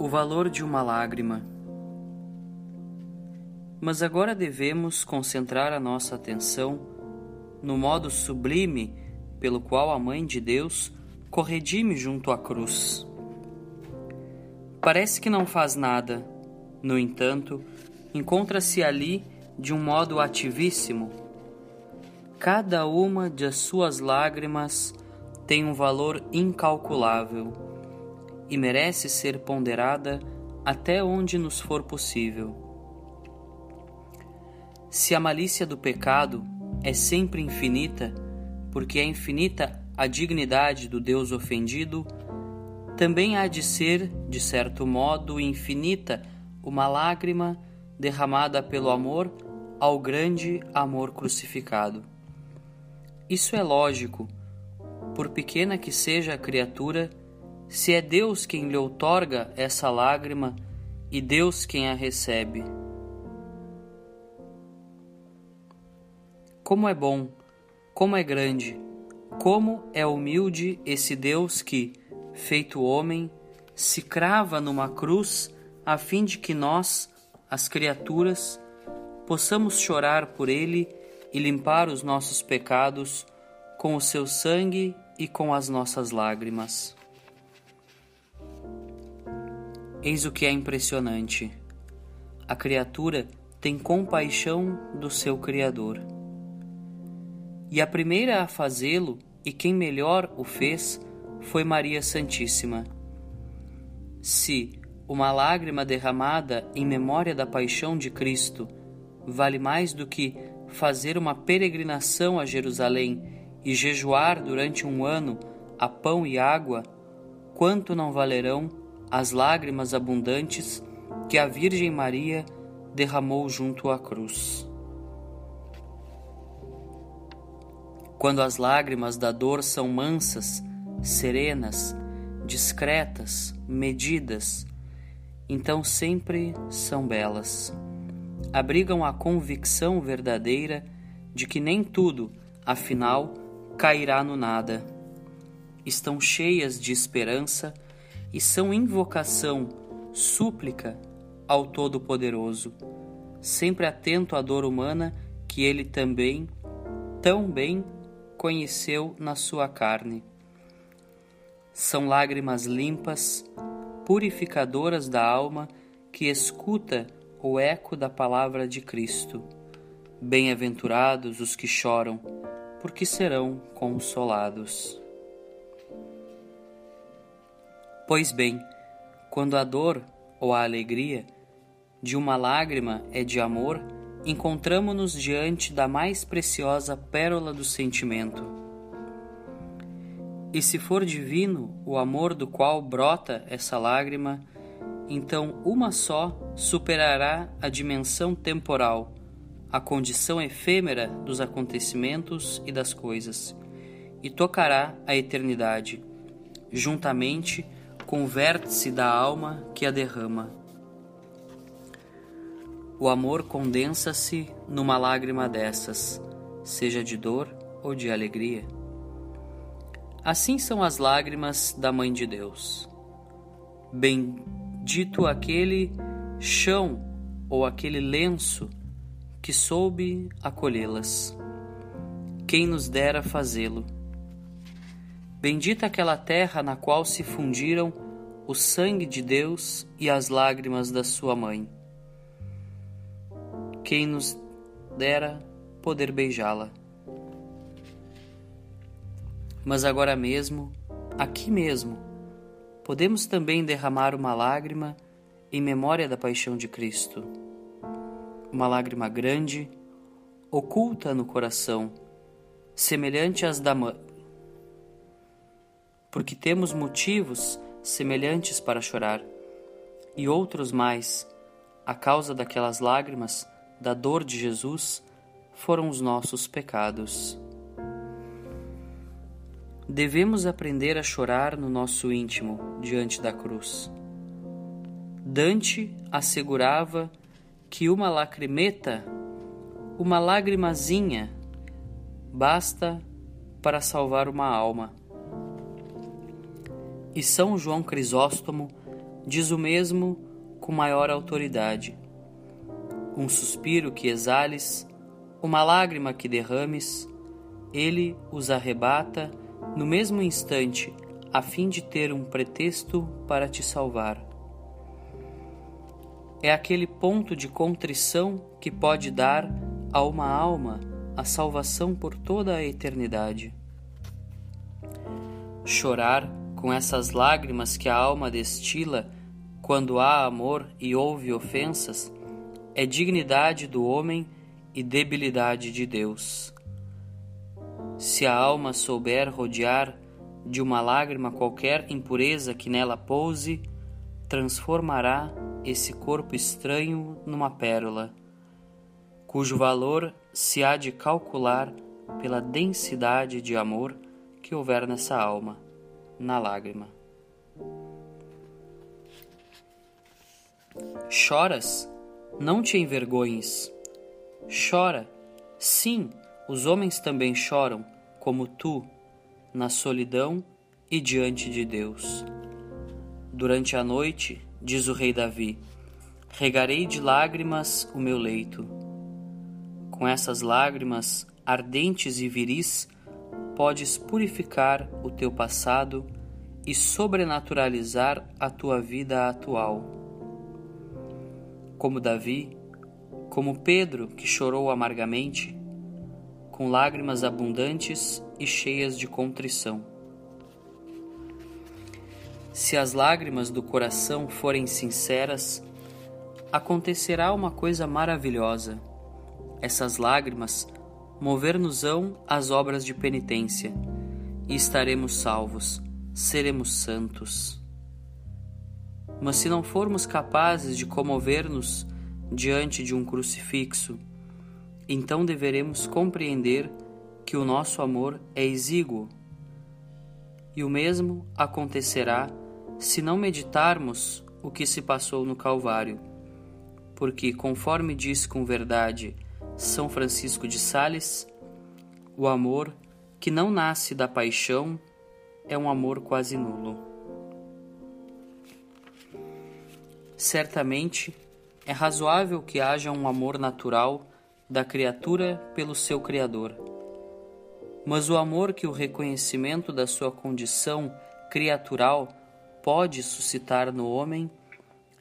O valor de uma lágrima. Mas agora devemos concentrar a nossa atenção no modo sublime pelo qual a Mãe de Deus corredime junto à cruz. Parece que não faz nada, no entanto, encontra-se ali de um modo ativíssimo. Cada uma de suas lágrimas tem um valor incalculável e merece ser ponderada até onde nos for possível. Se a malícia do pecado é sempre infinita, porque é infinita a dignidade do Deus ofendido, também há de ser, de certo modo, infinita uma lágrima derramada pelo amor ao grande amor crucificado. Isso é lógico, por pequena que seja a criatura, se é Deus quem lhe outorga essa lágrima e Deus quem a recebe. Como é bom, como é grande, como é humilde esse Deus que, feito homem, se crava numa cruz a fim de que nós, as criaturas, possamos chorar por ele e limpar os nossos pecados com o seu sangue e com as nossas lágrimas. Eis o que é impressionante. A criatura tem compaixão do seu Criador. E a primeira a fazê-lo, e quem melhor o fez, foi Maria Santíssima. Se uma lágrima derramada em memória da paixão de Cristo vale mais do que fazer uma peregrinação a Jerusalém e jejuar durante um ano a pão e água, quanto não valerão as lágrimas abundantes que a Virgem Maria derramou junto à cruz. Quando as lágrimas da dor são mansas, serenas, discretas, medidas, então sempre são belas. Abrigam a convicção verdadeira de que nem tudo, afinal, cairá no nada. Estão cheias de esperança e são invocação, súplica ao Todo-Poderoso, sempre atento à dor humana que ele também, tão bem, conheceu na sua carne. São lágrimas limpas, purificadoras da alma que escuta o eco da palavra de Cristo. Bem-aventurados os que choram, porque serão consolados. Pois bem, quando a dor ou a alegria de uma lágrima é de amor, encontramo-nos diante da mais preciosa pérola do sentimento. E se for divino o amor do qual brota essa lágrima, então uma só superará a dimensão temporal, a condição efêmera dos acontecimentos e das coisas, e tocará a eternidade, juntamente vértice da alma que a derrama. O amor condensa-se numa lágrima dessas, seja de dor ou de alegria. Assim são as lágrimas da Mãe de Deus. Bendito aquele chão ou aquele lenço que soube acolhê-las. Quem nos dera fazê-lo? Bendita aquela terra na qual se fundiram o sangue de Deus e as lágrimas da sua mãe. Quem nos dera poder beijá-la. Mas agora mesmo, aqui mesmo, podemos também derramar uma lágrima em memória da paixão de Cristo. Uma lágrima grande, oculta no coração, semelhante às da porque temos motivos semelhantes para chorar, e outros mais, a causa daquelas lágrimas, da dor de Jesus, foram os nossos pecados. Devemos aprender a chorar no nosso íntimo diante da cruz. Dante assegurava que uma lacrimeta, uma lagrimazinha, basta para salvar uma alma. E São João Crisóstomo diz o mesmo com maior autoridade. Um suspiro que exales, uma lágrima que derrames, ele os arrebata no mesmo instante, a fim de ter um pretexto para te salvar. É aquele ponto de contrição que pode dar a uma alma a salvação por toda a eternidade. Chorar com essas lágrimas que a alma destila quando há amor e houve ofensas é dignidade do homem e debilidade de Deus. Se a alma souber rodear de uma lágrima qualquer impureza que nela pouse, transformará esse corpo estranho numa pérola, cujo valor se há de calcular pela densidade de amor que houver nessa alma, na lágrima. Choras? Não te envergonhes. Chora. Sim, os homens também choram, como tu, na solidão e diante de Deus. Durante a noite, diz o rei Davi, regarei de lágrimas o meu leito. Com essas lágrimas ardentes e viris, podes purificar o teu passado e sobrenaturalizar a tua vida atual. Como Davi, como Pedro que chorou amargamente, com lágrimas abundantes e cheias de contrição. Se as lágrimas do coração forem sinceras, acontecerá uma coisa maravilhosa. Essas lágrimas mover-nos-ão às obras de penitência, e estaremos salvos, seremos santos. Mas se não formos capazes de comover-nos diante de um crucifixo, então deveremos compreender que o nosso amor é exíguo. E o mesmo acontecerá se não meditarmos o que se passou no Calvário, porque, conforme diz com verdade São Francisco de Sales, o amor que não nasce da paixão é um amor quase nulo. Certamente, é razoável que haja um amor natural da criatura pelo seu Criador. Mas o amor que o reconhecimento da sua condição criatural pode suscitar no homem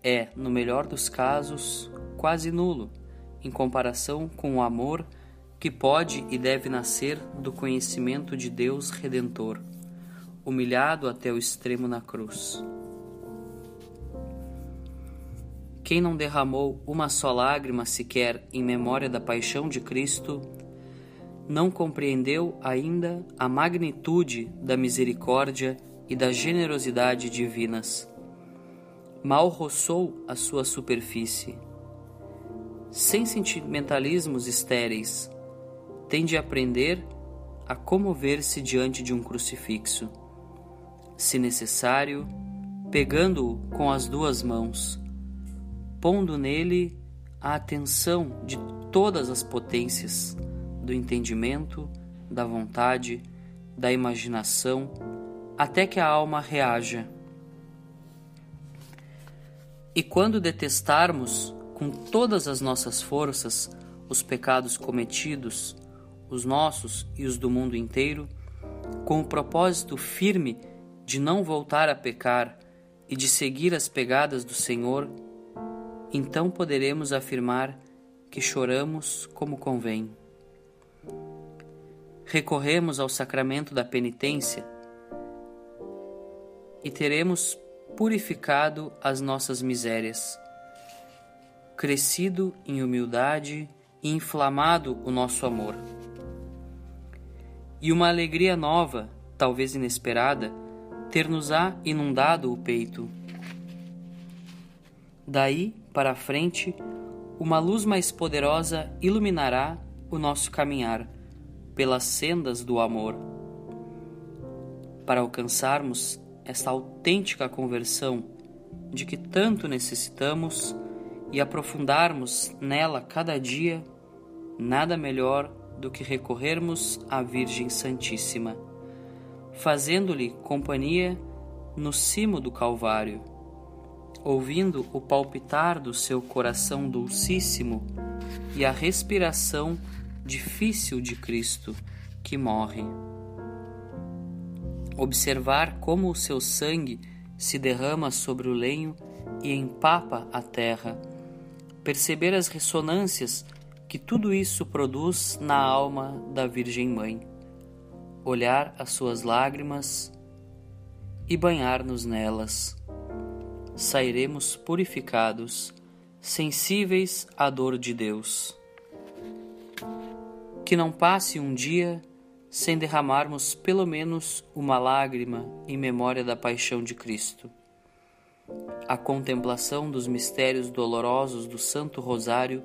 é, no melhor dos casos, quase nulo, em comparação com o amor que pode e deve nascer do conhecimento de Deus Redentor, humilhado até o extremo na cruz. Quem não derramou uma só lágrima sequer em memória da paixão de Cristo, não compreendeu ainda a magnitude da misericórdia e da generosidade divinas. Mal roçou a sua superfície. Sem sentimentalismos estéreis, tem de aprender a comover-se diante de um crucifixo. Se necessário, pegando-o com as duas mãos pondo nele a atenção de todas as potências do entendimento, da vontade, da imaginação, até que a alma reaja. E quando detestarmos com todas as nossas forças os pecados cometidos, os nossos e os do mundo inteiro, com o propósito firme de não voltar a pecar e de seguir as pegadas do Senhor, então poderemos afirmar que choramos como convém. Recorremos ao sacramento da penitência e teremos purificado as nossas misérias, crescido em humildade e inflamado o nosso amor. E uma alegria nova, talvez inesperada, ter-nos-á inundado o peito. Daí para frente, uma luz mais poderosa iluminará o nosso caminhar pelas sendas do amor. Para alcançarmos esta autêntica conversão de que tanto necessitamos e aprofundarmos nela cada dia, nada melhor do que recorrermos à Virgem Santíssima, fazendo-lhe companhia no cimo do Calvário ouvindo o palpitar do seu coração dulcíssimo e a respiração difícil de Cristo que morre. Observar como o seu sangue se derrama sobre o lenho e empapa a terra. Perceber as ressonâncias que tudo isso produz na alma da Virgem Mãe. Olhar as suas lágrimas e banhar-nos nelas. Sairemos purificados, sensíveis à dor de Deus. Que não passe um dia sem derramarmos pelo menos uma lágrima em memória da paixão de Cristo. A contemplação dos mistérios dolorosos do Santo Rosário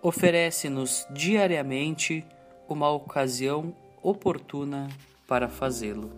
oferece-nos diariamente uma ocasião oportuna para fazê-lo.